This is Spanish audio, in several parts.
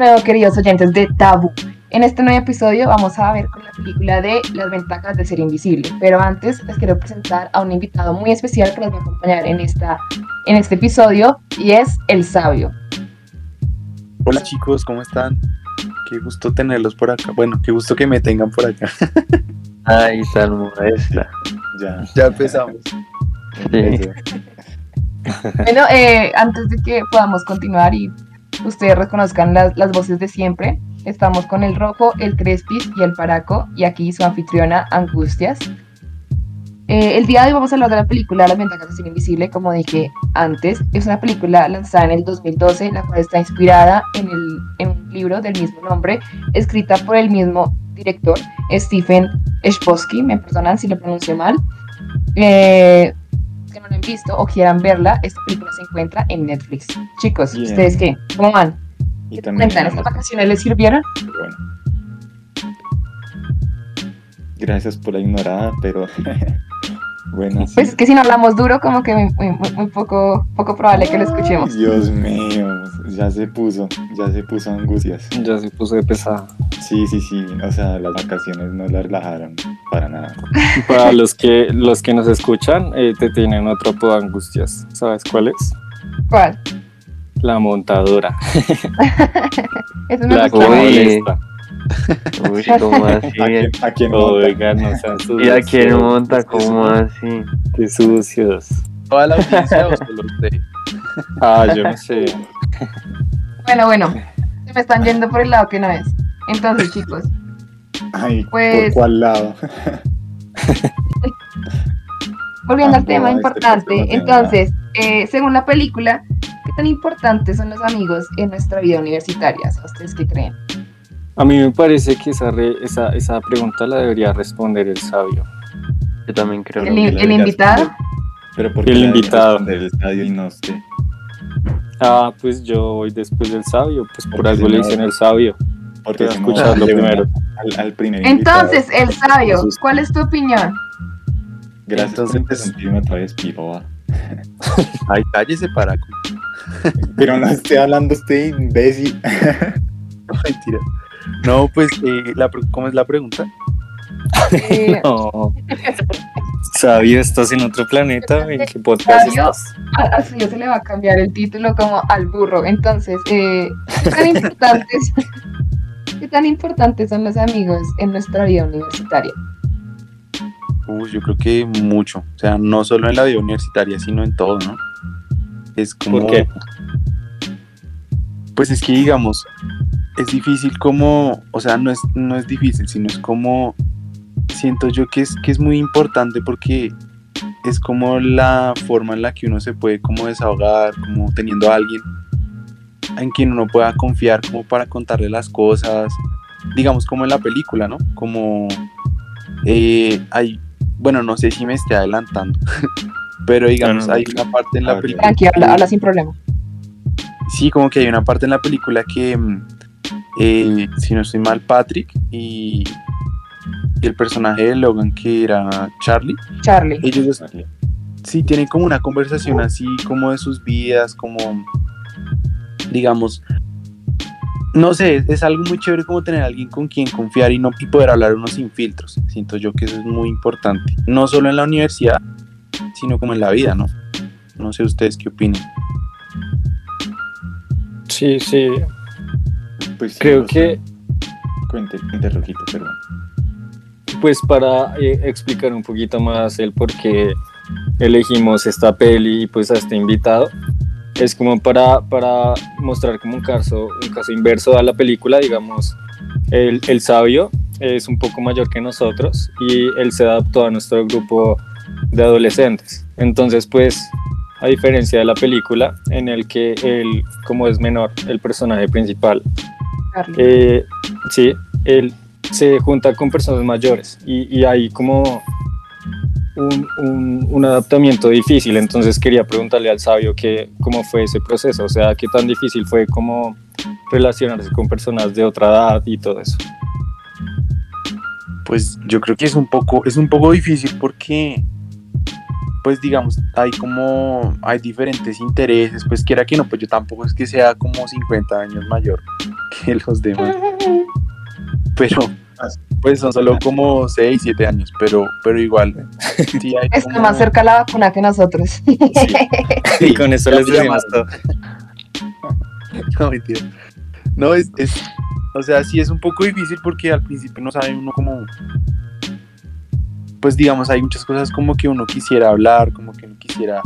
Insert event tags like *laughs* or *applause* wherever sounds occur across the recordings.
nuevo, queridos oyentes de Tabu. En este nuevo episodio vamos a ver con la película de Las ventajas de ser invisible. Pero antes les quiero presentar a un invitado muy especial que nos va a acompañar en, esta, en este episodio y es El Sabio. Hola chicos, ¿cómo están? Qué gusto tenerlos por acá. Bueno, qué gusto que me tengan por acá. *laughs* Ay, Salmo, esta. ya, ya empezamos. Sí. Bueno, eh, antes de que podamos continuar y ustedes reconozcan las, las voces de siempre, estamos con el Rojo, el Crespis y el Paraco, y aquí su anfitriona Angustias. Eh, el día de hoy vamos a hablar de la película Las ventajas de ser invisible, como dije antes. Es una película lanzada en el 2012, la cual está inspirada en, el, en un libro del mismo nombre, escrita por el mismo director, Stephen Chbosky, me perdonan si lo pronuncio mal. Eh, no la han visto o quieran verla, esta película se encuentra en Netflix. Chicos, Bien. ¿ustedes qué? ¿Cómo van? Y ¿Qué también, cuentan? ¿Estas vacaciones les sirvieron? bueno. Gracias por la ignorada, pero *laughs* bueno. sí. Pues es que si no hablamos duro, como que muy, muy- muy poco, poco probable que lo escuchemos. Dios mío, ya se puso, ya se puso angustias. Ya se puso de pesada. Sí, sí, sí, o sea, las vacaciones no la relajaron para nada. *laughs* Para los que los que nos escuchan, eh, te tienen otro apodo angustias. ¿Sabes cuál es? ¿Cuál? La montadora. *laughs* Eso me La que molesta. Uy, *laughs* ¿cómo así? ¿A quién, a quién monta? Oigan, no sean sucios. ¿Y a quién monta? ¿Cómo así? Qué sucios. ¿Toda la audiencia o solo usted? Ah, yo no sé. Bueno, bueno, se me están yendo por el lado que no es. Entonces, chicos, Ay, Pues- ¿por cuál lado? *laughs* volviendo al Ah, tema no, este importante, entonces, eh, según la película, ¿qué tan importantes son los amigos en nuestra vida universitaria? ¿Ustedes qué creen? A mí me parece que esa, re- esa, esa pregunta la debería responder el sabio. Yo también creo. El, que el invitado. responder. Pero ¿por qué El invitado. el estadio y no usted? Ah, pues yo voy después del sabio. Pues por Porque algo si le no- dicen el sabio. Porque Quiero si no, escucharlo de una primero. Al, al primer Entonces, el sabio, Jesús. ¿cuál es tu opinión? Gracias por Entonces- interrumpirme otra vez, piroba. *laughs* Ay, cállese, Paraco. *laughs* Pero no esté hablando usted, imbécil. *laughs* No, mentira. No, pues, eh, la, ¿cómo es la pregunta? Eh, No. Sabio, estás en otro planeta. ¿En qué podcast Sabio. estás? a, a Suyo se le va a cambiar el título como al burro. Entonces, eh, ¿qué tan importantes, ¿qué tan importantes son los amigos en nuestra vida universitaria? Uy, yo creo que mucho. O sea, no solo en la vida universitaria, sino en todo, ¿no? Es como. ¿Por qué? Pues es que, digamos, es difícil como. O sea, no es, no es difícil, sino es como. Siento yo que es, que es muy importante porque es como la forma en la que uno se puede como desahogar, como teniendo a alguien en quien uno pueda confiar como para contarle las cosas, digamos como en la película, ¿no? Como eh, hay, bueno, no sé si me esté adelantando, *laughs* pero digamos, No, no, hay una parte en la película. Tranqui, habla, habla sin problema. Sí, como que hay una parte en la película que, mm, eh, si no estoy mal, Patrick y, y el personaje de Logan, que era Charlie, Charlie. ellos sí tienen como una conversación así como de sus vidas, como digamos, no sé, es algo muy chévere como tener a alguien con quien confiar y no y poder hablar uno sin filtros. Siento yo que eso es muy importante, no solo en la universidad, sino como en la vida, ¿no? No sé ustedes qué opinan. Sí, sí. Pues Creo que, Cuente, cuente, Rojito, perdón. pues para eh, explicar un poquito más el por qué elegimos esta peli y pues a este invitado, es como para, para mostrar como un caso, un caso inverso a la película, digamos, el, el sabio es un poco mayor que nosotros y él se adaptó a nuestro grupo de adolescentes. Entonces, pues, a diferencia de la película, en el que él, como es menor, el personaje principal, eh, sí, él se junta con personas mayores y, y hay como un, un- un adaptamiento difícil. Entonces quería preguntarle al sabio que, cómo fue ese proceso, o sea, qué tan difícil fue como relacionarse con personas de otra edad y todo eso. Pues yo creo que es un poco, es un poco difícil porque pues digamos, hay como, hay diferentes intereses, pues quiera que no, pues yo tampoco es que sea como 50 años mayor que los demás, *laughs* pero pues son solo como 6, 7 años, pero, pero igual. sí hay Está como- más cerca la vacuna que nosotros. Y con eso Ya les decimos todo. *laughs* No, mentira. No, es, es, o sea, sí es un poco difícil porque al principio no sabe uno como, pues digamos, hay muchas cosas como que uno quisiera hablar, como que uno quisiera,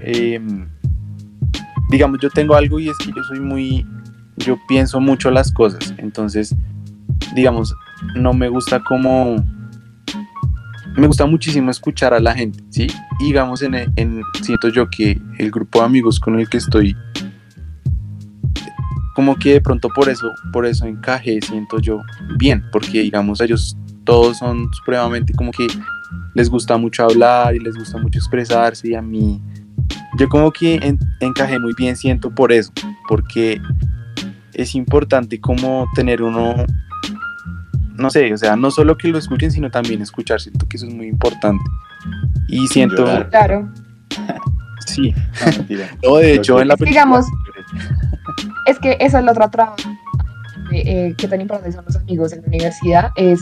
em, digamos, yo tengo algo y es que yo soy muy, yo pienso mucho las cosas, entonces, digamos, no me gusta como, me gusta muchísimo escuchar a la gente, ¿sí? Y digamos, en, en, siento yo que el grupo de amigos con el que estoy, como que de pronto por eso, por eso encajé, siento yo bien, porque digamos ellos todos son supremamente como que les gusta mucho hablar y les gusta mucho expresarse y a mí, yo como que en- encajé muy bien, siento por eso, porque es importante como tener uno, no sé, o sea, no solo que lo escuchen, sino también escuchar, siento que eso es muy importante. Y siento. Claro. *laughs* sí, No, no, de hecho en la película- digamos, Es que esa es la otra trama. de, eh, qué tan importantes son los amigos en la universidad es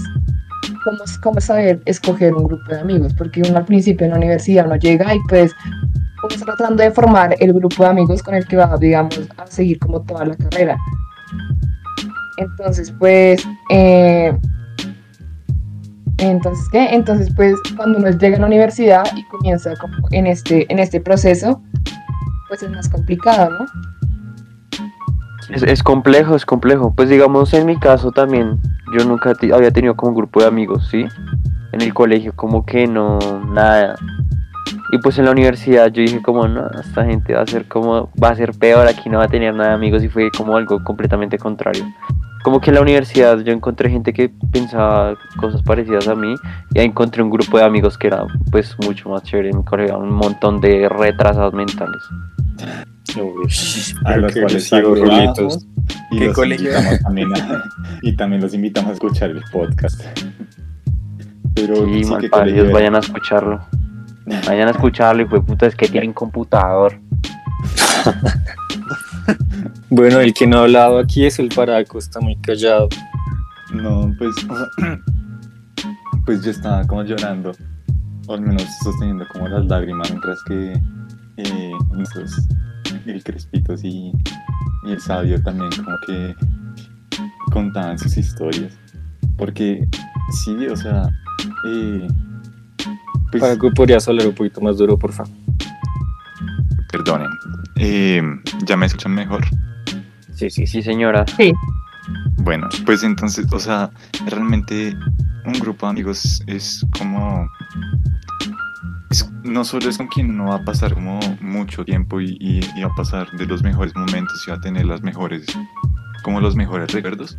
cómo, cómo saber escoger un grupo de amigos, porque uno al principio en la universidad uno llega y pues uno está tratando de formar el grupo de amigos con el que va, digamos, a seguir como toda la carrera. Entonces, pues, eh, entonces, ¿qué? Entonces, pues, cuando uno llega a la universidad y comienza como en este, en este proceso, pues es más complicado, ¿no? Es, complejo, es complejo. Pues digamos, en mi caso también, yo nunca había tenido como grupo de amigos, ¿sí? En el colegio como que no, nada. Y pues en la universidad yo dije como, no, esta gente va a ser como, va a ser peor, aquí no va a tener nada de amigos y fue como algo completamente contrario. Como que en la universidad yo encontré gente que pensaba cosas parecidas a mí y ahí encontré un grupo de amigos que era pues mucho más chévere en mi colegio, un montón de retrasados mentales. a los cuales les sigo rulitos. y ¿Qué los colegio? invitamos también a- y también los invitamos a escuchar el podcast. Pero Sí, sí, vayan a escucharlo. Vayan a escucharlo, y fue puta, es que tienen computador. *laughs* Bueno, el que no ha hablado aquí es el Paraco, está muy callado. No, pues, o sea, *clears throat* pues yo estaba como llorando, o al menos sosteniendo como las lágrimas, mientras que eh, nuestros, el Crespitos y, y el Sabio también como que contaban sus historias. Porque sí, o sea, eh, pues, Paraco, ¿podrías hablar un poquito más duro, por favor? perdonen, eh, ¿ya me escuchan mejor? Sí, sí, sí, señora. Bueno, pues entonces, o sea, realmente un grupo de amigos es como... es- no solo es con quien uno va a pasar como mucho tiempo y, y- y va a pasar de los mejores momentos y va a tener las mejores, como los mejores recuerdos,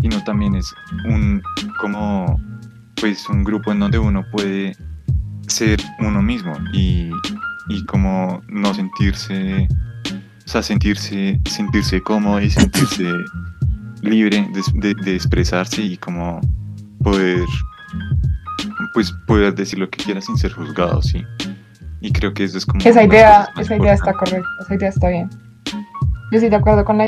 sino también es un, como, pues un grupo en donde uno puede ser uno mismo y, y como no sentirse, o sea, sentirse, sentirse cómodo y sentirse libre de, de- de expresarse y como poder pues poder decir lo que quiera sin ser juzgado, sí. Y creo que eso es como Esa idea, esa idea está correcta, esa idea está bien. Yo estoy de acuerdo con la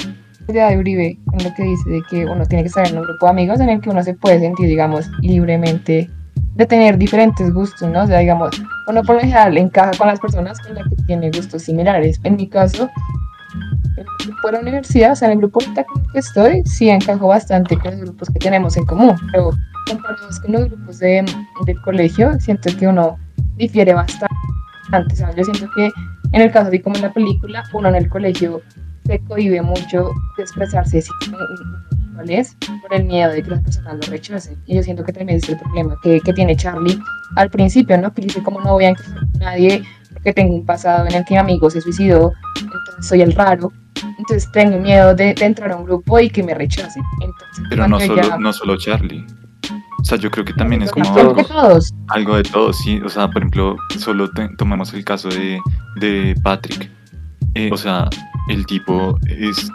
idea de Uribe, con lo que dice de que uno tiene que estar en un grupo de amigos en el que uno se puede sentir, digamos, libremente de tener diferentes gustos, ¿no? O sea, digamos, uno por lo general encaja con las personas con las que tiene gustos similares. En mi caso, grupo de la universidad, o sea, en el grupo que estoy, sí encajo bastante con los grupos que tenemos en común, pero comparados con los grupos de, del colegio, siento que uno difiere bastante. Sea, yo siento que en el caso, así como en la película, uno en el colegio se cohibe mucho de expresarse así cuál es, por el miedo de que las personas lo rechacen. Y yo siento que también es el problema que, que tiene Charlie al principio, ¿no? Que dice, como no voy a encajar con nadie porque tengo un pasado en el que mi amigo se suicidó, entonces soy el raro. Entonces tengo miedo de, de entrar a un grupo y que me rechacen. Entonces, Pero no solo, ya- no solo Charlie. O sea, yo creo que también es como Creo que todos. algo de todo, sí. O sea, por ejemplo, solo te- tomamos el caso de, de Patrick. Eh, o sea, el tipo es,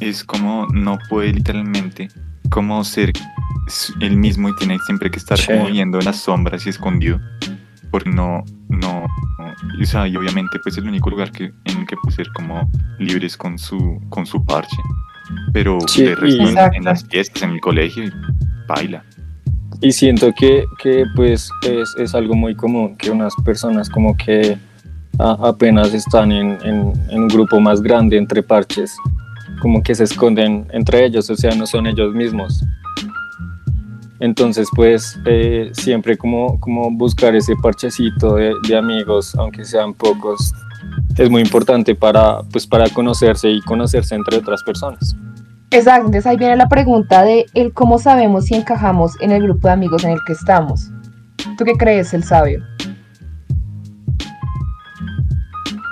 es como no puede literalmente como ser él mismo y tiene siempre que estar Sí. como viendo en las sombras y escondido. Porque no, no, no- o sea, y obviamente pues el único lugar que, en el que puede ser como libres con su, con su parche, pero Sí, de resto en, en las fiestas, en el colegio, baila. Y siento que, que pues es, es algo muy común que unas personas como que a- apenas están en, en- en un grupo más grande entre parches, como que se esconden entre ellos, o sea, no son ellos mismos. Entonces, pues eh, siempre como, como buscar ese parchecito de, de amigos, aunque sean pocos, es muy importante para, pues, para conocerse y conocerse entre otras personas. Exacto, entonces ahí viene la pregunta de el cómo sabemos si encajamos en el grupo de amigos en el que estamos. ¿Tú qué crees, el sabio?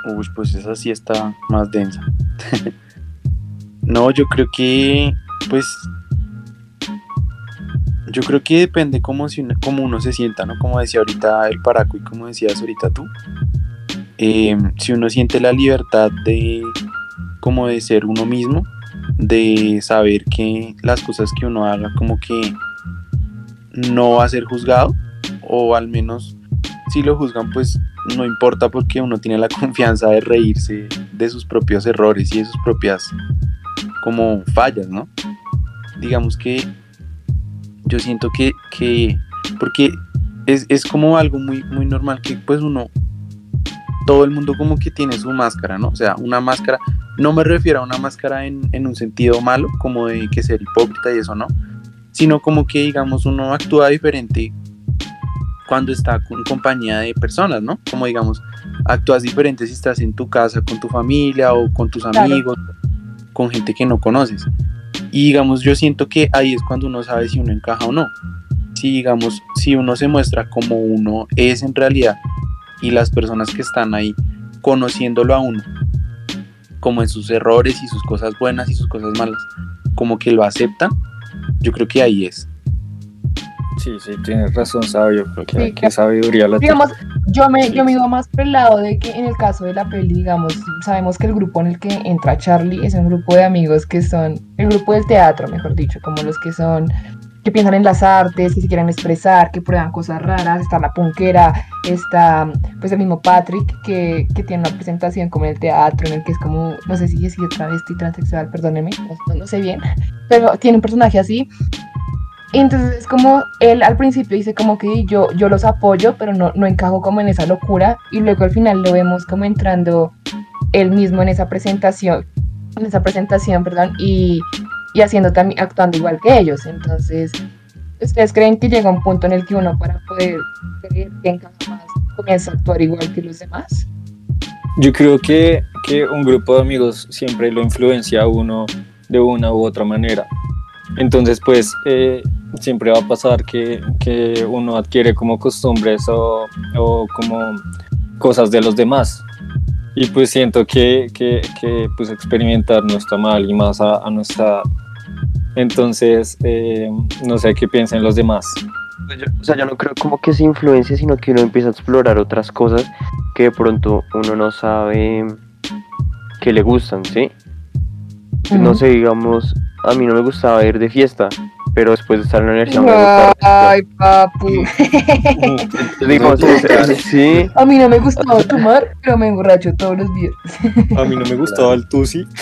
Uy, pues esa sí está más densa. *laughs* no, yo creo que, pues, yo creo que depende cómo, cómo uno se sienta, ¿no? Como decía ahorita el Paraco y como decías ahorita tú. Eh, si uno siente la libertad de, como de ser uno mismo, de saber que las cosas que uno haga como que no va a ser juzgado, o al menos si lo juzgan, pues no importa porque uno tiene la *laughs* confianza de reírse de sus propios errores y de sus propias como fallas, ¿no? Digamos que yo siento que, que porque es, es como algo muy, muy normal que pues uno, todo el mundo como que tiene su máscara, ¿no? O sea, una máscara, no me refiero a una máscara en, en un sentido malo, como de que ser hipócrita y eso, ¿no? Sino como que digamos uno actúa diferente cuando está en compañía de personas, ¿no? Como digamos, actúas diferente si estás en tu casa con tu familia o con tus Claro. amigos, con gente que no conoces. Y digamos, yo siento que ahí es cuando uno sabe si uno encaja o no. Si digamos, si uno se muestra como uno es en realidad y las personas que están ahí conociéndolo a uno, como en sus errores y sus cosas buenas y sus cosas malas, como que lo aceptan, yo creo que ahí es. Sí, sí, tienes razón, sabio. Qué, Sí, qué sabiduría la. Digamos, yo me, yo me iba más por el lado de que en el caso de la peli, digamos, sabemos que el grupo en el que entra Charlie es un grupo de amigos que son, el grupo del teatro, mejor dicho, como los que son, que piensan en las artes, que se quieren expresar, que prueban cosas raras, está la punkera, está pues el mismo Patrick que, que tiene una presentación como en el teatro, en el que es como, no sé si es travesti, transexual, perdónenme, no, no sé bien, *laughs* pero tiene un personaje así entonces es como él al principio dice como que yo, yo los apoyo, pero no, no encajo como en esa locura. Y luego al final lo vemos como entrando él mismo en esa presentación, en esa presentación, perdón, y, y haciendo también, actuando igual que ellos. Entonces, ¿ustedes creen que llega un punto en el que uno para poder creer que encaja más comienza a actuar igual que los demás? Yo creo que, que un grupo de amigos siempre lo influencia a uno de una u otra manera. Entonces, pues, eh, siempre va a pasar que, que uno adquiere como costumbres o, o como cosas de los demás. Y pues siento que, que, que, pues experimentar no está mal y más a, a nuestra. Entonces, eh, no sé qué piensan los demás. Yo- o sea, yo no creo como que se influencia, sino que uno empieza a explorar otras cosas que de pronto uno no sabe que le gustan, ¿sí? No sé, digamos, a mí no me gustaba ir de fiesta, pero después de estar en la universidad me gusta. Ay, papu. *laughs* Entonces, digamos, sí, A mí no me gustaba tomar, pero me emborracho todos los días. *laughs* A mí no me gustaba el tusi. *laughs*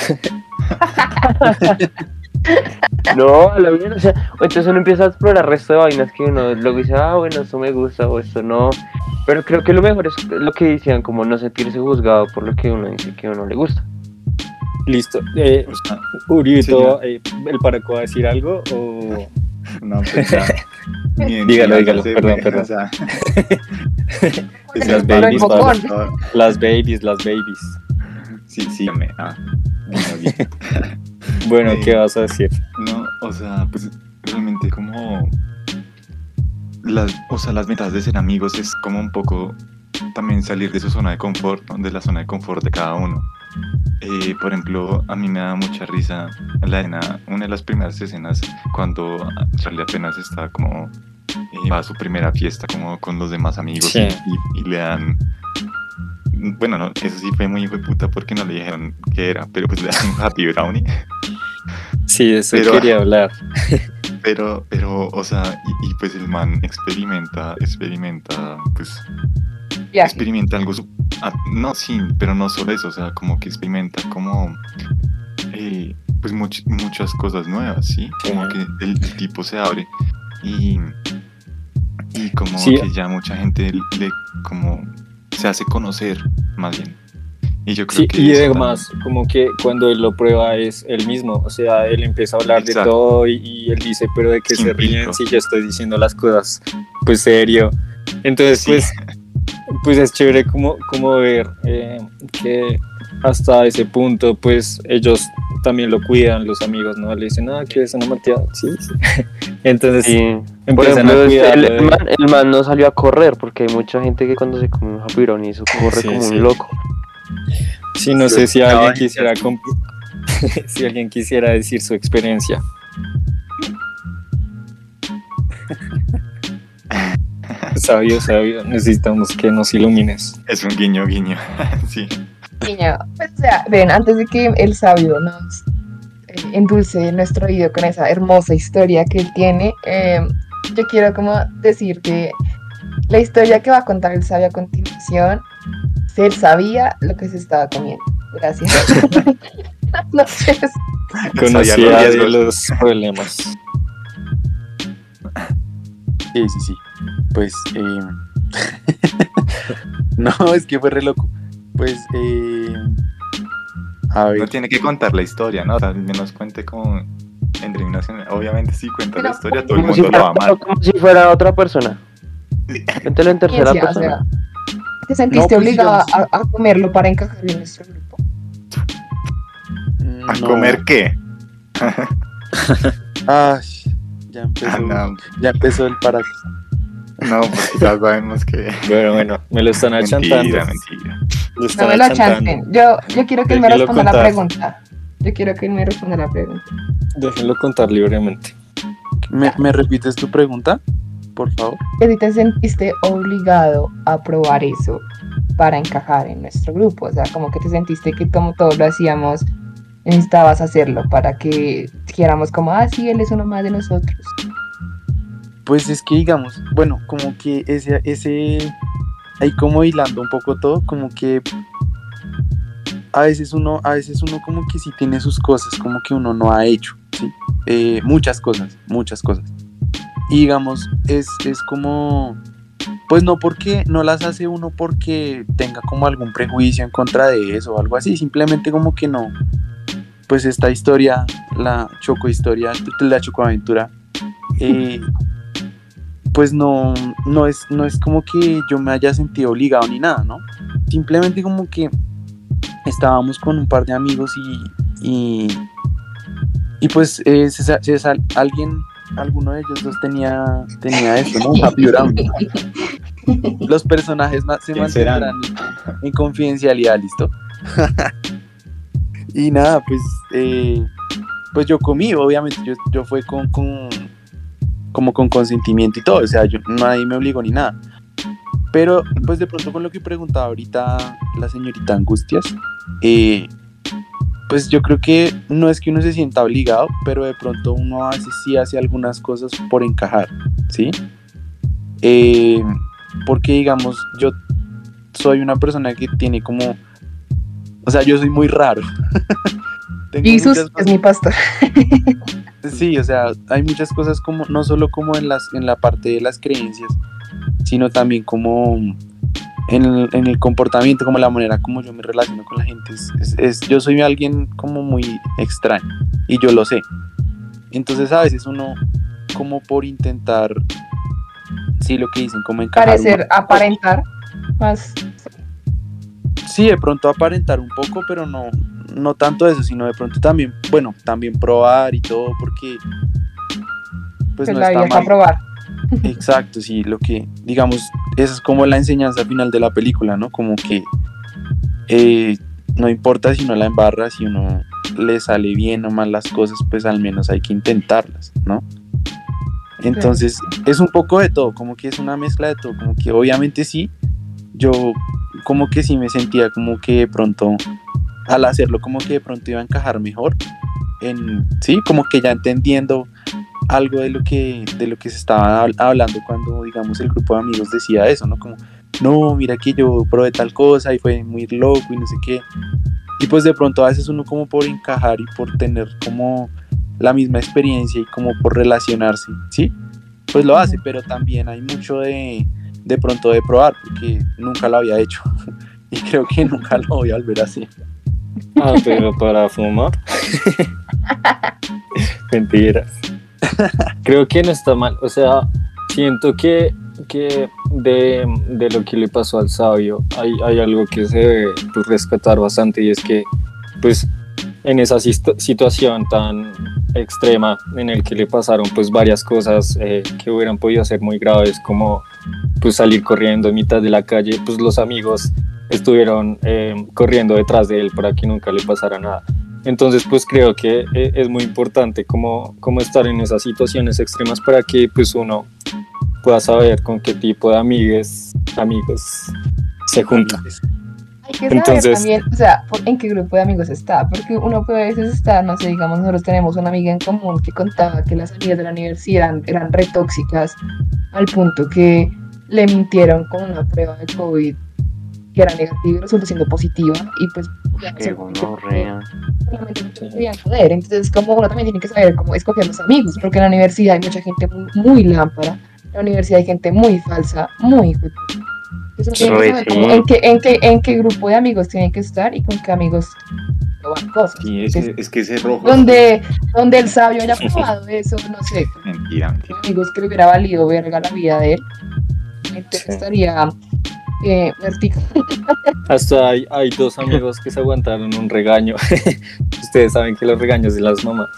no, a la bien, o sea, entonces uno empieza a explorar el resto de vainas que uno luego dice, ah, bueno, esto me gusta o esto no. Pero creo que lo mejor es lo que decían, como no sentirse juzgado por lo que uno dice que a uno le gusta. Listo. Eh, O sea, Urito, Señor. eh, ¿el Paraco va a decir algo? O... no, pues ya. *laughs* Dígalo, dígalo, perdón, perdón. o sea, *laughs* Las babies, todo- Las babies, las babies. Sí, sí, me. Ah, *laughs* bueno, bien. Bueno, Eh, ¿qué vas a decir? No, o sea, pues realmente como las, o sea, las metas de ser amigos es como un poco también salir de su zona de confort, ¿no? de la zona de confort de cada uno. Eh, por ejemplo, a mí me da mucha risa la escena, una de las primeras escenas cuando Charlie apenas está como eh, va a su primera fiesta como con los demás amigos Sí. y, y le dan bueno, no, eso sí fue muy hijo de puta porque no le dijeron qué era, pero pues le dan un *laughs* happy brownie. Sí, eso pero- quería hablar. *laughs* Pero, pero, o sea, y, y, pues el man experimenta, experimenta, pues, Viaje. experimenta algo. ah, no, sí, pero no solo eso, o sea, como que experimenta como. eh, pues much- muchas cosas nuevas, ¿sí? Como que el, tipo se abre y. Y como Sí. que ya mucha gente le. como. se hace conocer, más bien. Y yo creo Sí, que. y además, como que cuando él lo prueba es él mismo, o sea, él empieza a hablar de todo y, y él dice, pero de qué Sin se ríen si yo estoy diciendo las cosas, pues serio. Entonces, Sí. pues, *laughs* pues es chévere como, como ver eh, que hasta ese punto, pues ellos también lo cuidan, los amigos, ¿no? Le dicen, ah, ¿quieres una malteada? Sí, sí. *laughs* Entonces, Sí. Por empiezan ejemplo, a este, el, cuidarlo. el man, el man no salió a correr porque hay mucha gente que cuando se come un brownie eso corre Sí, como sí. un loco. Sí, no sé si alguien quisiera *laughs* si alguien quisiera decir su experiencia. *laughs* Sabio, sabio, necesitamos que nos ilumines. Es un guiño, guiño. *laughs* sí. Niño, pues, o sea, ven, antes de que el sabio nos eh, endulce nuestro oído con esa hermosa historia que él tiene, eh, yo quiero como decir que la historia que va a contar el sabio a continuación, si él sabía lo que se estaba comiendo. Gracias. *laughs* no sé, Conocía los problemas. Sí, sí, sí. Pues, eh... *laughs* no, es que fue re loco. Pues, eh... A ver, No tiene que contar la historia, ¿no? Al menos cuente como en generales. Obviamente sí cuenta Pero, la historia, todo el si, mundo lo va a amar. como si fuera otra persona. *laughs* Cuéntelo en tercera o sea, persona. ¿Te sentiste No, pues, obligada a, a comerlo para encajar en nuestro grupo? ¿A no. comer qué? *laughs* Ay, ya empezó, Ah, no, ya empezó el para. No, pues ya sabemos que. Bueno, bueno, me lo están achantando. Mentira, mentira. Lo No me lo achantando. chanten. Yo, yo quiero que él me responda la pregunta. Yo quiero que él me responda la pregunta. Déjenlo contar libremente. ¿Me, me repites tu pregunta? Por favor. te sentiste obligado a probar eso para encajar en nuestro grupo, o sea, como que te sentiste que como todos lo hacíamos, necesitabas hacerlo para que dijéramos como, ah, sí, él es uno más de nosotros. Pues es que digamos, bueno, como que ese, ese, ahí como hilando un poco todo, como que a veces uno, a veces uno como que sí tiene sus cosas, como que uno no ha hecho, ¿sí? Eh, muchas cosas, muchas cosas. Y digamos, es, es como, pues no porque, no las hace uno porque tenga como algún prejuicio en contra de eso o algo así, simplemente como que no, pues esta historia, la choco historia, la choco aventura, eh, pues no, no es, no es como que yo me haya sentido obligado ni nada, ¿no? Simplemente como que estábamos con un par de amigos y, y, y pues eh, se se sal- alguien, alguno de ellos dos tenía, tenía esto, ¿no? *laughs* Happy. Los personajes se mantendrán en, en confidencialidad, ¿listo? *laughs* y nada, pues, eh, pues yo comí, obviamente, yo, yo fue con, con, como con consentimiento y todo, o sea, yo, nadie me obligó ni nada. Pero, pues de pronto con lo que preguntaba ahorita la señorita Angustias, eh, pues yo creo que no es que uno se sienta obligado, pero de pronto uno a veces sí hace algunas cosas por encajar, ¿sí? Eh, porque digamos, yo soy una persona que tiene como, o sea, yo soy muy raro. *laughs* Jesús es mi pastor. *laughs* Sí, o sea, hay muchas cosas como, no solo como en las, en la parte de las creencias, sino también como en el, en el comportamiento, como la manera como yo me relaciono con la gente. Es, es- es- yo soy alguien como muy extraño y yo lo sé. Entonces a veces uno, como por intentar, sí, lo que dicen, como encajar. Parecer, aparentar, más Sí, de pronto aparentar un poco, pero no, no tanto eso, sino de pronto también, bueno, también probar y todo, porque pues no la está mal. probar. Exacto, sí, lo que, digamos, esa es como la enseñanza final de la película, ¿no? Como que eh, no importa si no la embarra, si uno le sale bien o mal las cosas, pues al menos hay que intentarlas, ¿no? Entonces, es un poco de todo, como que es una mezcla de todo, como que obviamente sí, yo como que sí me sentía como que de pronto, al hacerlo, como que de pronto iba a encajar mejor, en, sí, como que ya entendiendo algo de lo que de lo que se estaba hab- hablando cuando digamos el grupo de amigos decía eso no como no, mira que yo probé tal cosa y fue muy loco y no sé qué. Y pues de pronto a veces uno como por encajar y por tener como la misma experiencia y como por relacionarse, ¿sí? Pues lo hace, pero también hay mucho de, de pronto de probar, porque nunca lo había hecho *laughs* y creo que nunca lo voy a volver a hacer. Ah, pero para fumar. *laughs* Mentiras. Creo que no está mal. O sea, siento que, que de, de lo que le pasó al sabio hay, hay algo que se debe pues, respetar bastante y es que pues en esa situ- situación tan extrema en el que le pasaron pues varias cosas eh, que hubieran podido ser muy graves como pues salir corriendo en mitad de la calle pues los amigos estuvieron eh, corriendo detrás de él para que nunca le pasara nada. Entonces pues creo que eh, es muy importante como, como estar en esas situaciones extremas para que pues uno pueda saber con qué tipo de amigues amigos se junta. Hay que saber Entonces- también, o sea, en qué grupo de amigos está, porque uno puede a veces estar, no sé, digamos, nosotros tenemos una amiga en común que contaba que las amigas de la universidad eran, eran re tóxicas al punto que le mintieron con una prueba de COVID que era negativa y resultó siendo positiva y pues ya, solamente- gonorrea. solamente no te podían joder. Entonces, como uno también tiene que saber cómo escoger los amigos, porque en la universidad hay mucha gente muy, muy lámpara, en la universidad hay gente muy falsa, muy. Entonces, uno tiene que saber cómo- en, qué, en, qué, en qué grupo de amigos tiene que estar y con qué amigos probar cosas. Sí, Entonces, ese- es que ese rojo. donde, donde el sabio haya *laughs* probado eso, no sé, Mentira, mentira. amigos que le hubiera valido verga la vida de él, entonces Sí. estaría eh, vertical. Hasta hay, hay dos amigos que se aguantaron un regaño. *laughs* Ustedes saben que los regaños de las mamás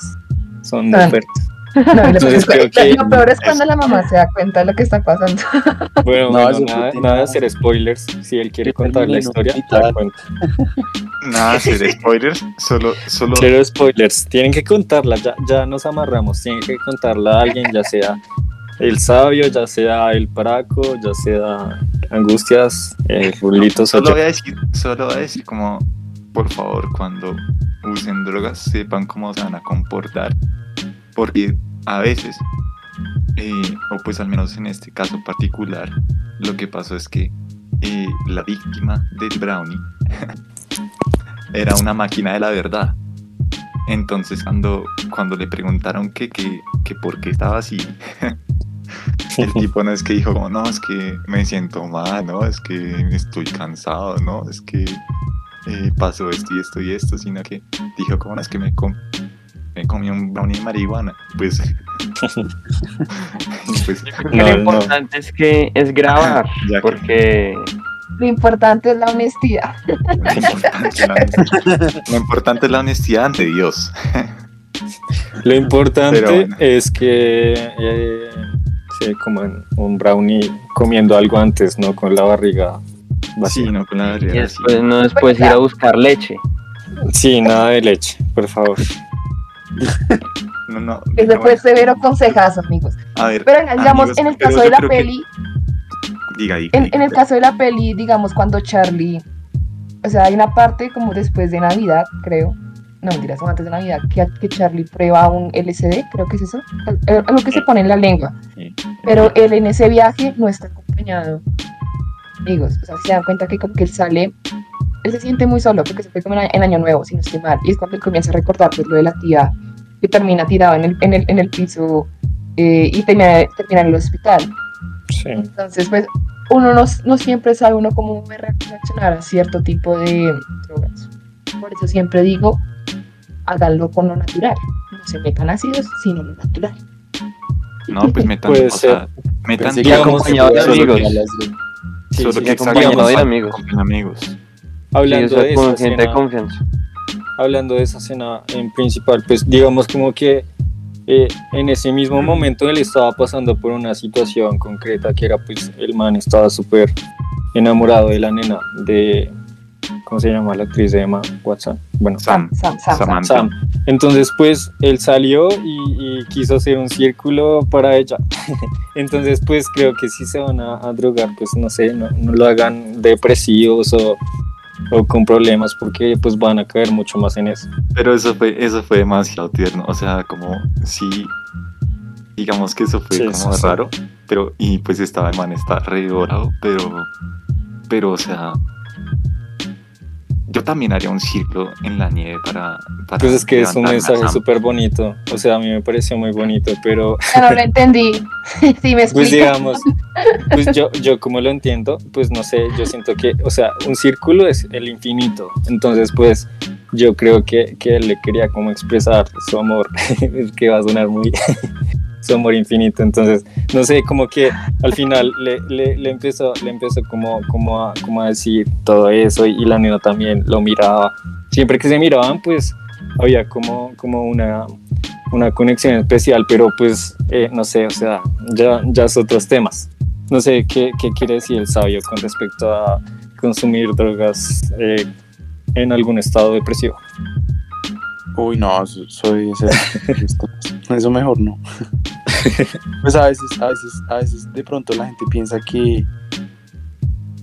son muy Ah. fuertes. No, lo, Entonces, peor es- creo que- lo peor es cuando la mamá se da cuenta de lo que está pasando. *laughs* Bueno, No, bueno, nada, de hacer spoilers. Si él quiere contar la historia, la cuenta. *laughs* Nada, hacer spoilers. Solo, solo. Cero spoilers. Tienen que contarla, ya, ya nos amarramos. Tienen que contarla a alguien, ya sea el sabio, ya sea el paraco, ya sea Angustias, eh, *laughs* Rulitos Solo 8. voy a decir, solo voy a decir como, por favor, cuando usen drogas, sepan cómo se van a comportar. Porque a veces, eh, o pues al menos en este caso particular, lo que pasó es que eh, la víctima del brownie *laughs* era una máquina de la verdad. Entonces cuando, cuando le preguntaron que, que, que por qué estaba así, *laughs* el tipo no es que dijo como, no, es que me siento mal, no, es que estoy cansado, no, es que eh, pasó esto y esto y esto, sino que dijo como, no, es que me, com- me comí un brownie de marihuana. Pues, *laughs* pues *laughs* No, lo no. importante es que es grabar, *laughs* Ya que- porque Lo importante es la honestidad. lo importante, la honestidad, lo importante es la honestidad ante Dios. Lo importante bueno. es que eh, se coman un brownie comiendo algo antes, no con la barriga vacía. Sí, no con la barriga después no después ir a buscar leche. Sí, nada de leche, por favor. No, no, Ese fue severo consejazo, amigos. a ver, Pero digamos, amigos, en el caso de la que- peli, Diga, diga, en, diga, en el caso de la peli, digamos, cuando Charlie, o sea, hay una parte como después de Navidad, creo, no mentiras, o antes de Navidad, que, que Charlie prueba un LCD, creo que es eso, al- algo que se pone en la lengua, pero él en ese viaje no está acompañado. Amigos, o sea, se dan cuenta que como que él sale, él se siente muy solo, porque se fue como en, Año Nuevo, si no estoy mal, y es cuando él comienza a recordar pues, lo de la tía que termina tirado en el, en el, en el piso eh, y termina, termina en el hospital. Sí. Entonces, pues, uno no, no siempre sabe uno cómo reaccionar a cierto tipo de drogas. Por eso siempre digo, háganlo con lo natural. No se metan ácidos, sino lo natural. No, pues metan, Puede o sea, metan que acompañado de solo amigos. que- Solo Sí, que acompañado de amigos. con amigos. Sí, Hablando, o sea, de con gente de confianza. hablando de esa escena en principal, pues digamos como que eh, en ese mismo momento él estaba pasando por una situación concreta que era pues el man estaba súper enamorado de la nena de, ¿cómo se llama la actriz de Emma Watson? Bueno, Sam, Sam, Sam, Sam. Entonces, pues, él salió y, y quiso hacer un círculo para ella. *laughs* Entonces, pues, creo que si se van a, a drogar, pues, no sé, no, no lo hagan depresivos o, o con problemas porque, pues, van a caer mucho más en eso. Pero eso fue, eso fue demasiado tierno. O sea, como sí, digamos que eso fue Sí, como sí, sí. raro. Pero, y pues estaba el man, está re bravo, pero pero o sea, yo también haría un círculo en la nieve para... para Pues es que es un mensaje súper bonito. O sea, a mí me pareció muy bonito, pero *laughs* no lo entendí. *laughs* sí, me explico. pues digamos, pues yo, yo como lo entiendo, pues no sé, yo siento que, o sea, un círculo es el infinito. Entonces, pues yo creo que, que él le quería como expresar su amor, *laughs* que va a sonar muy... su amor infinito, entonces, no sé, como que al final *laughs* le, le, le empezó, le empezó como, como, a, como a decir todo eso y, la nena también lo miraba. Siempre que se miraban, pues había como, como una, una conexión especial, pero pues eh, no sé, o sea, ya, ya es otros temas. No sé qué, qué quiere decir el sabio con respecto a consumir drogas eh, en algún estado depresivo. Uy, no, so- soy ese. *laughs* Eso mejor no. *laughs* Pues a veces, a veces, a veces de pronto la gente piensa que,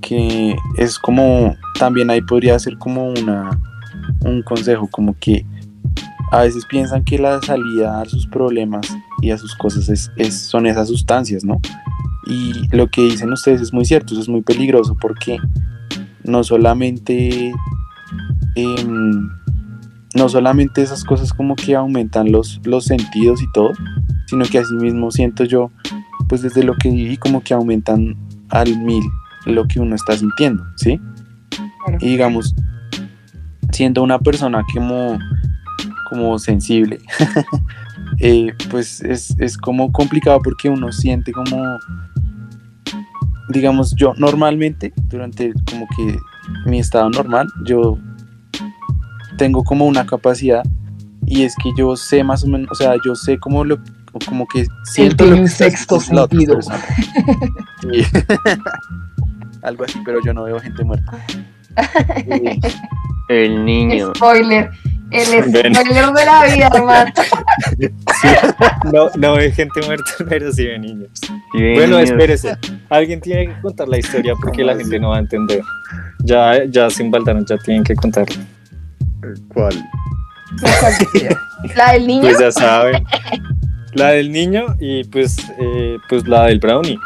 que es como, también ahí podría ser como una, un consejo, como que a veces piensan que la salida a sus problemas y a sus cosas es, es- son esas sustancias, ¿no? Y lo que dicen ustedes es muy cierto, eso es muy peligroso porque no solamente em, no solamente esas cosas como que aumentan los, los sentidos y todo, sino que asimismo siento yo, pues desde lo que viví, como que aumentan al mil lo que uno está sintiendo, ¿sí? Claro. Y digamos, siendo una persona como, como sensible, *laughs* eh, pues es, es como complicado porque uno siente como, digamos, yo normalmente, durante como que mi estado normal, yo tengo como una capacidad y es que yo sé más o menos, o sea, yo sé como lo como que siento lo que sexto sentido. Sí. *laughs* Algo así, pero yo no veo gente muerta. *laughs* El niño. Spoiler. El *laughs* spoiler de la vida, hermano. No, no ve gente muerta, pero sí ve niños. Bueno, niños. espérese. Alguien tiene que contar la historia porque la gente no va a entender. Ya, ya sin Baldaron, ya tienen que contarla. ¿Cuál? La del niño. Pues ya saben. La del niño y pues, eh, pues la del brownie.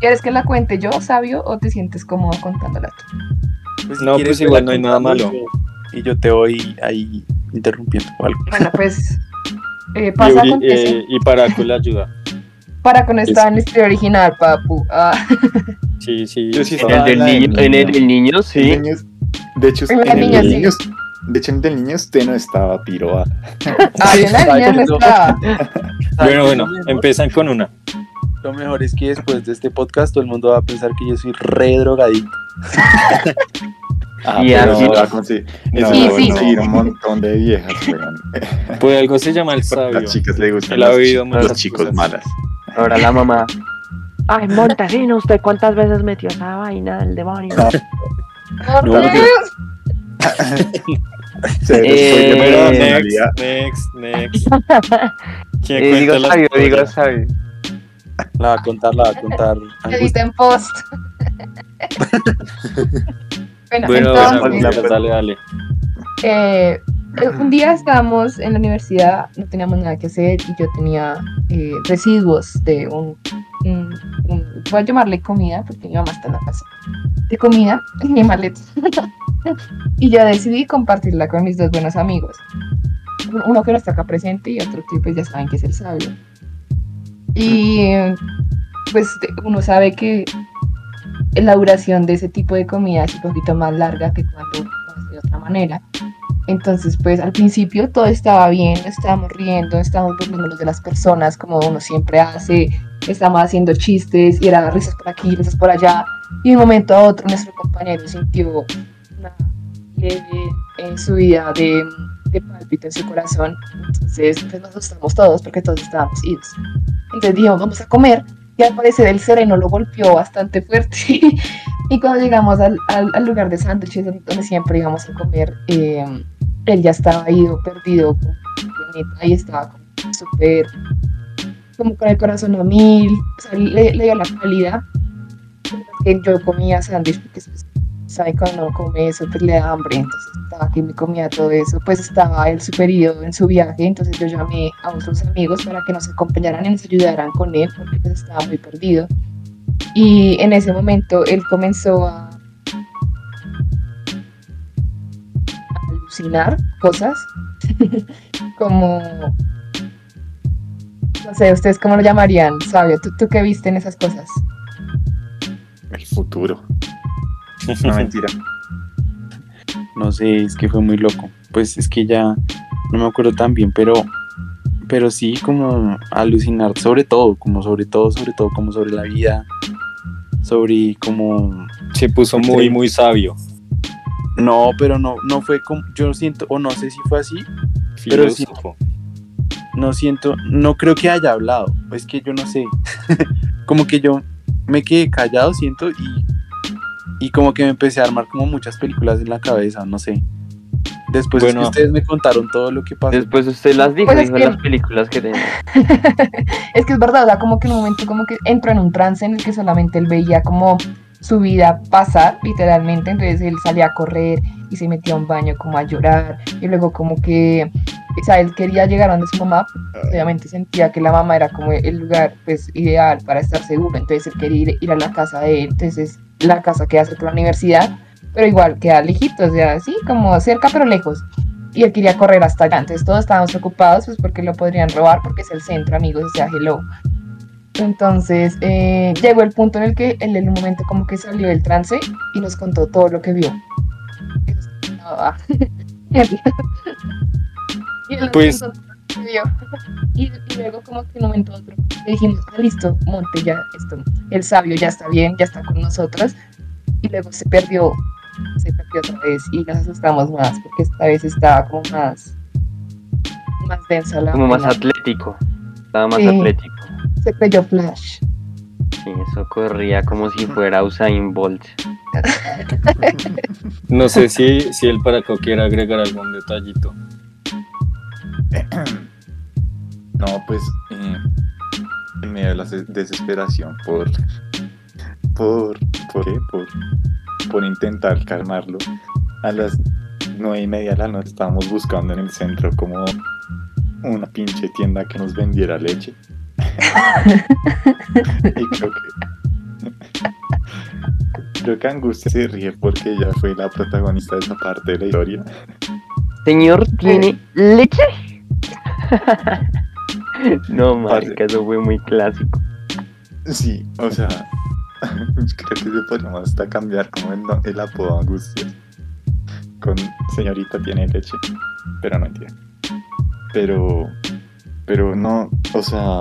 ¿Quieres que la cuente yo, sabio, o te sientes cómodo contándola tú? Pues, No, pues igual no hay la nada malo. Y yo te voy ahí interrumpiendo o algo. Bueno, pues *laughs* eh, Y, pasa Uri- acontece. eh, y Paraco le ayuda. Para con esta en la historia original, papu. Ah, *laughs* Sí, sí. Yo sí En estaba el del la niño, en el niño, sí. El niño es- de hecho, En la en el niña, del sí. niño, de hecho, en el niño usted no estaba piroa. *laughs* ah, en la niña no estaba. Bueno, bueno, empiezan con una. Lo mejor es que después de este podcast todo el mundo va a pensar que yo soy re drogadito. *laughs* Ah, Y pero aquí- no va a conseguir, eso Sí, a sí. conseguir un montón de viejas, weón. *laughs* Pues algo se llama el A sabio. las chicas le gustan los, muchas los chicos cosas. malas. Ahora la mamá. Ay, Montesino, ¿usted cuántas veces metió esa vaina del demonio? No, Dios. *laughs* Se Eh, next, next, next. *laughs* ¿Quién Eh, digo la sabio, digo sabio. La va a contar, la va a contar. Angustia. Edita en post. *laughs* bueno, Bueno, entonces, bueno, pues dale, dale. eh, eh, un día estábamos en la universidad, no teníamos nada que hacer y yo tenía eh, residuos de un, un- un- voy a llamarle comida porque mi mamá está en la casa, comida en mi *laughs* y yo decidí compartirla con mis dos buenos amigos. Uno que no está acá presente y otro que pues ya saben que es el sabio. Y pues uno sabe que la duración de ese tipo de comida es un poquito más larga que cuando de otra manera. Entonces, pues al principio todo estaba bien, estábamos riendo, estábamos burlándonos de las personas como uno siempre hace, estábamos haciendo chistes y era risas por aquí, risas por allá. Y de un momento a otro nuestro compañero sintió una leve eh, subida de, de pálpito en su corazón. Entonces, pues nos asustamos todos porque todos estábamos idos. Entonces dijimos, vamos a comer. Y al parecer el sereno lo golpeó bastante fuerte. *laughs* y cuando llegamos al, al- al lugar de sándwiches donde siempre íbamos a comer, eh, él ya estaba ido, perdido, con planeta, y estaba como súper, como con el corazón a mil. O sea, le, le dio la. Que yo comía sándwich porque sabe cuando uno come eso pues le da hambre, entonces estaba que me comía todo eso, pues estaba él súper ido en su viaje, entonces yo llamé a otros amigos para que nos acompañaran y nos ayudaran con él porque pues estaba muy perdido. Y en ese momento él comenzó a a alucinar cosas *laughs* como no sé, ustedes cómo lo llamarían, sabio, ¿tú, tú qué viste en esas cosas? El futuro. *laughs* No, mentira. No sé, es que fue muy loco. Pues es que ya no me acuerdo tan bien, pero, pero sí como alucinar sobre todo, como sobre todo, sobre todo, como sobre la vida, sobre como... Se puso muy, muy sabio. No, pero no, no fue como, yo siento, o no sé si fue así, Pero sí. Filósofo. no siento, no creo que haya hablado, es que yo no sé, *laughs* como que yo me quedé callado, siento, y, y como que me empecé a armar como muchas películas en la cabeza, no sé. Después es que Bueno. ustedes me contaron todo lo que pasó. Después usted las dijo, Pues es dijo que- las películas que tenía. *laughs* es que es verdad, o sea, como que en un momento como que entró en un trance en el que solamente él veía como su vida pasar, literalmente, entonces él salía a correr y se metía a un baño como a llorar, y luego como que, o sea, él quería llegar a donde su mamá, obviamente sentía que la mamá era como el lugar, pues, ideal para estar seguro, entonces él quería ir, ir a la casa de él, entonces la casa queda cerca de la universidad, pero igual queda lejito, o sea, sí, como cerca pero lejos, y él quería correr hasta allá. Entonces todos estábamos preocupados pues porque lo podrían robar porque es el centro, amigos, o sea, hello. Entonces eh, llegó el punto en el que él en un momento como que salió del trance y nos contó todo lo que vio. *laughs* Y él Pues- contó todo lo que vio. Y, y luego como que en un momento a otro le dijimos, ah, listo, monte ya, esto, el sabio ya está bien, ya está con nosotros. Y luego se perdió se perdió otra vez y nos asustamos más porque esta vez estaba como más más densa la Como más atlético. Estaba más Sí. atlético. Se creyó Flash Sí, eso corría como si fuera Usain Bolt. *laughs* No sé si, si el Paraco quiere agregar algún detallito. *clears throat* No, pues eh, en medio de la des- desesperación por por por qué por por intentar calmarlo a las nueve y media de la noche estábamos buscando en el centro como una pinche tienda que nos vendiera leche *laughs* y creo que creo que Angustia se ríe porque ella fue la protagonista de esa parte de la historia Señor, ¿tiene leche? *laughs* no, marica, eso fue muy clásico. Sí, o sea, *laughs* creo que podríamos hasta cambiar como el, el apodo Angustia. Con señorita tiene leche, pero no entiendo. Pero, pero no, o sea,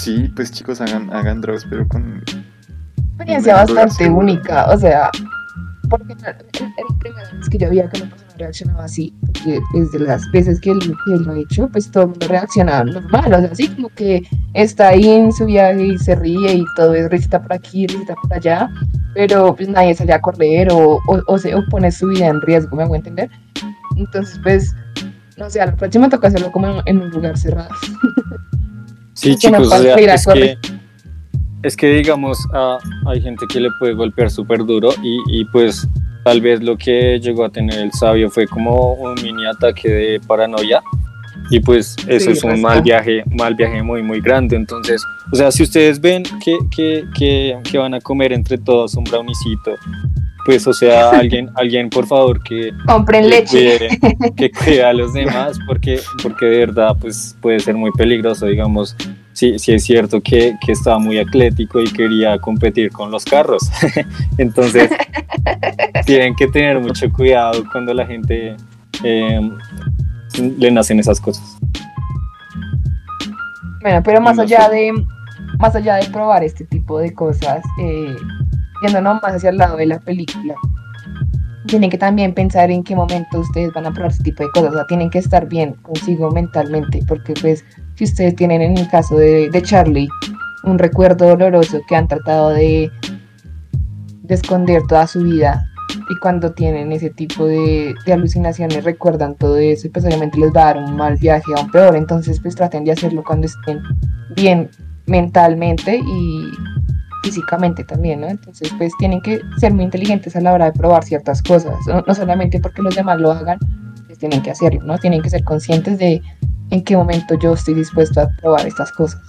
sí, pues chicos, hagan, hagan drugs, pero con... experiencia bastante única o sea porque era era la primera vez que yo veía que una persona reaccionaba así porque desde las veces que él, que él lo ha hecho pues todo el mundo reacciona normal o sea así como que está ahí en su viaje y se ríe y todo es risita por aquí risita por allá pero pues nadie sale a correr o, o, o se o pone su vida en riesgo me hago entender entonces pues no sé a la próxima toca hacerlo como en, en un lugar cerrado *laughs* Sí, chicos, o sea, es que, es que digamos, ah, hay gente que le puede golpear súper duro y, y pues tal vez lo que llegó a tener el sabio fue como un mini ataque de paranoia y pues eso Sí, es un mal viaje, mal viaje muy muy grande. Entonces, o sea, si ustedes ven que, que, que, que van a comer entre todos un brownicito, pues o sea, alguien, alguien por favor que, compren que leche. cuide, que *laughs* cuide a los demás porque, porque de verdad pues puede ser muy peligroso, digamos, sí, sí es cierto que, que estaba muy atlético y quería competir con los carros, *laughs* entonces *laughs* tienen que tener mucho cuidado cuando la gente eh, le nacen esas cosas. Bueno, pero más allá de más allá de probar este tipo de cosas, eh, yendo más hacia el lado de la película, tienen que también pensar en qué momento ustedes van a probar este tipo de cosas, o sea, tienen que estar bien consigo mentalmente, porque pues si ustedes tienen en el caso de, de Charlie un recuerdo doloroso que han tratado de, de esconder toda su vida y cuando tienen ese tipo de, alucinaciones recuerdan todo eso y pues obviamente les va a dar un mal viaje aún peor, entonces pues traten de hacerlo cuando estén bien mentalmente y físicamente también, ¿no? Entonces pues tienen que ser muy inteligentes a la hora de probar ciertas cosas, no, no solamente porque los demás lo hagan, pues tienen que hacerlo, ¿no? Tienen que ser conscientes de en qué momento yo estoy dispuesto a probar estas cosas.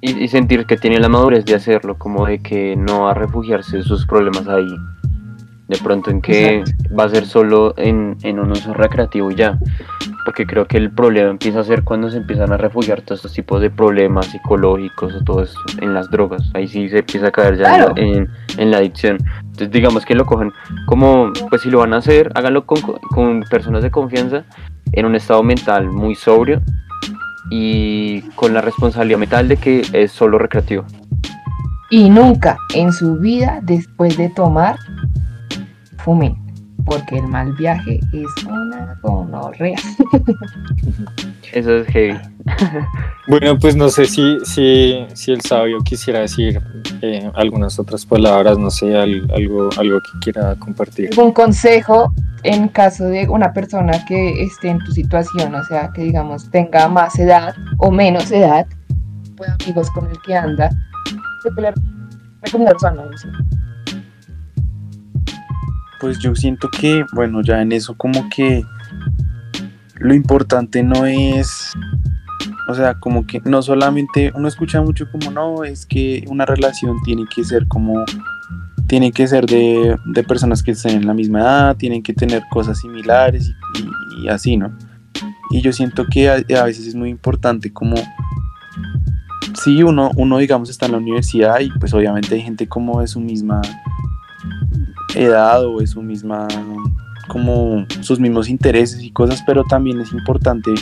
y, y sentir que tiene la madurez de hacerlo, como de que no va a refugiarse sus problemas ahí. De pronto en que va a ser solo en, en un uso recreativo y ya. Porque creo que el problema empieza a ser cuando se empiezan a refugiar todos estos tipos de problemas psicológicos o todo esto en las drogas. Ahí sí se empieza a caer ya en la- Claro. en, en la adicción. Entonces digamos que lo cojan como, pues si lo van a hacer, háganlo con, con personas de confianza, en un estado mental muy sobrio y con la responsabilidad mental de que es solo recreativo. Y nunca en su vida, después de tomar, fumen. Porque el mal viaje es una gonorrea. *laughs* Eso es heavy. *laughs* Bueno, pues no sé si, si, si el sabio quisiera decir eh, algunas otras palabras, no sé, al- algo, algo que quiera compartir. ¿Algún consejo en caso de una persona que esté en tu situación? O sea, que digamos tenga más edad o menos edad, pues amigos con el que anda. ¿Qué te le recomendarías a uno? Pues yo siento que, bueno, ya en eso como que lo importante no es, o sea, como que no solamente, uno escucha mucho como, no, es que una relación tiene que ser como, tiene que ser de, de personas que estén en la misma edad, tienen que tener cosas similares y, así, ¿no? Y yo siento que a, a veces es muy importante como, si uno, uno digamos está en la universidad y pues obviamente hay gente como de su misma edad o de su misma como sus mismos intereses y cosas pero también es importante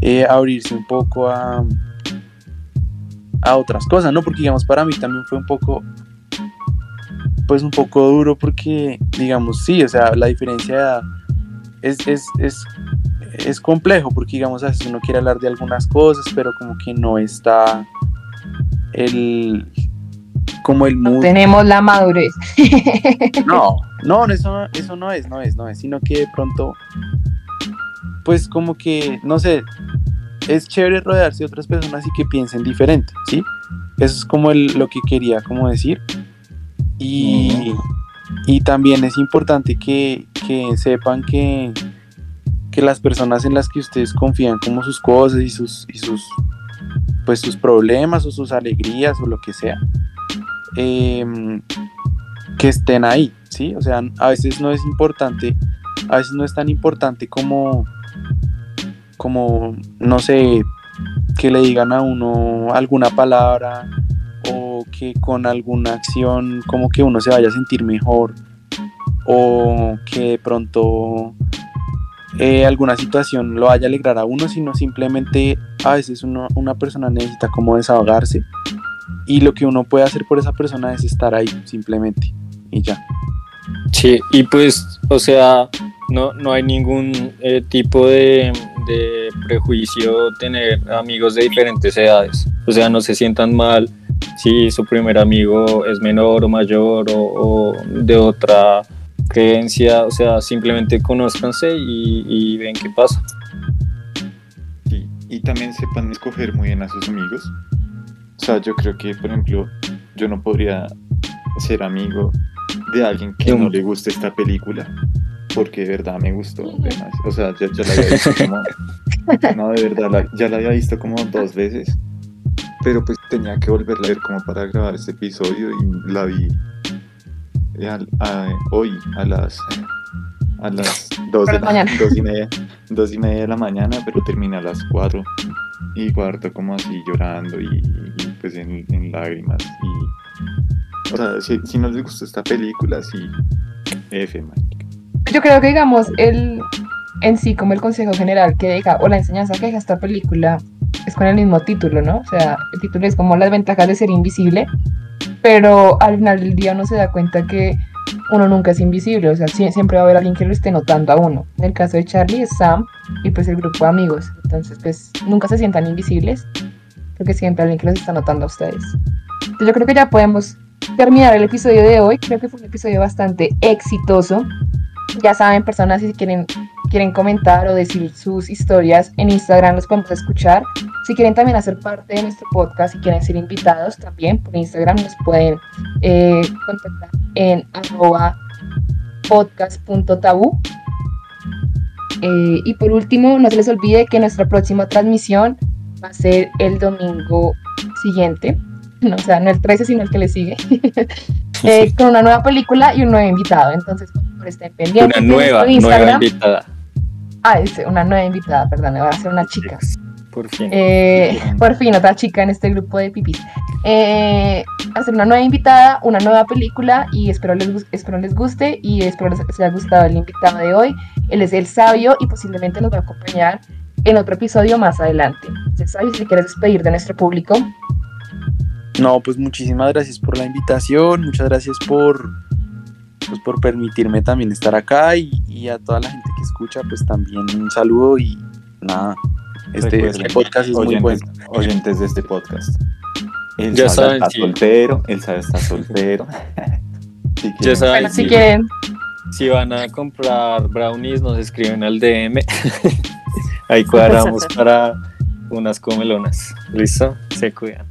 eh, abrirse un poco a a otras cosas no porque digamos para mí también fue un poco pues un poco duro porque digamos sí o sea la diferencia de edad es, es, es, es complejo porque digamos a veces uno quiere hablar de algunas cosas pero como que no está el como el No mood tenemos la madurez. *laughs* no, no, eso, eso no es, no es, no es, sino que de pronto, pues como que, no sé, es chévere rodearse de otras personas y que piensen diferente, ¿sí? Eso es como el- lo que quería como decir. Y, y también es importante que, que sepan que, que las personas en las que ustedes confían como sus cosas y sus, y sus, pues sus problemas o sus alegrías o lo que sea, em, que estén ahí, ¿sí? O sea, a veces no es importante, a veces no es tan importante como, como, no sé, que le digan a uno alguna palabra o que con alguna acción como que uno se vaya a sentir mejor o que de pronto eh, alguna situación lo vaya a alegrar a uno, sino simplemente a veces uno, una persona necesita como desahogarse y lo que uno puede hacer por esa persona es estar ahí simplemente y ya. Sí, y pues, o sea, no, no hay ningún eh, tipo de, de prejuicio tener amigos de diferentes edades. O sea, no se sientan mal si su primer amigo es menor o mayor o, o de otra creencia. O sea, simplemente conózcanse y, y ven qué pasa. Sí, y también sepan escoger muy bien a sus amigos. O sea, yo creo que, por ejemplo, yo no podría ser amigo de alguien que no le guste esta película, porque de verdad me gustó. demasiado. O sea, ya, ya la había visto como... *laughs* No, de verdad, la- ya la había visto como dos veces, pero pues tenía que volverla a ver como para grabar este episodio y la vi eh, al- a- hoy a las... A las dos, de Por la mañana. dos y media dos y media de la mañana, pero terminé a las 4 y cuarto como así llorando y, pues en, en lágrimas y o sea, si, si no les gustó esta película, sí, F, man. Yo creo que digamos el en sí como el consejo general que deja o la enseñanza que deja esta película es con el mismo título, ¿no? O sea, el título es como las ventajas de ser invisible, pero al final del día uno se da cuenta que uno nunca es invisible, o sea, sie- siempre va a haber alguien que lo esté notando a uno. En el caso de Charlie es Sam y pues el grupo de amigos, entonces pues nunca se sientan invisibles, porque siempre hay alguien que los está notando a ustedes. Entonces yo creo que ya podemos terminar el episodio de hoy, creo que fue un episodio bastante exitoso. Ya saben, personas, si quieren, quieren comentar o decir sus historias en Instagram, los podemos escuchar. Si quieren también hacer parte de nuestro podcast, si quieren ser invitados también por Instagram, nos pueden eh, contactar en arroba podcast.tabú. Eh, y por último, no se les olvide que nuestra próxima transmisión va a ser el domingo siguiente, no, o sea, no el 13, sino el que le sigue, *laughs* eh, con una nueva película y un nuevo invitado. Entonces, por favor, estén pendientes. Una nueva, nueva invitada. Ah, dice, una nueva invitada, perdón, va a ser una chica. Por fin. Eh, por fin, otra chica en este grupo de pipis. Eh, hacer una nueva invitada, una nueva película y espero les, espero les guste y espero les, les haya gustado el invitado de hoy. Él es el sabio y posiblemente nos va a acompañar en otro episodio más adelante. Entonces, sabio, si quieres despedir de nuestro público. No, pues muchísimas gracias por la invitación, muchas gracias por, pues, por permitirme también estar acá y, y a toda la gente que escucha, pues también un saludo y nada, este, este podcast es muy oyentes, bueno. oyentes de este podcast. El Ya saben, está sí. soltero, el Sala está soltero. *laughs* Si Ya quieren- saben, Bueno, si sí. quieren, Si van a comprar brownies, nos escriben al DM. Ahí cuadramos para unas comelonas. ¿Listo? Se cuidan.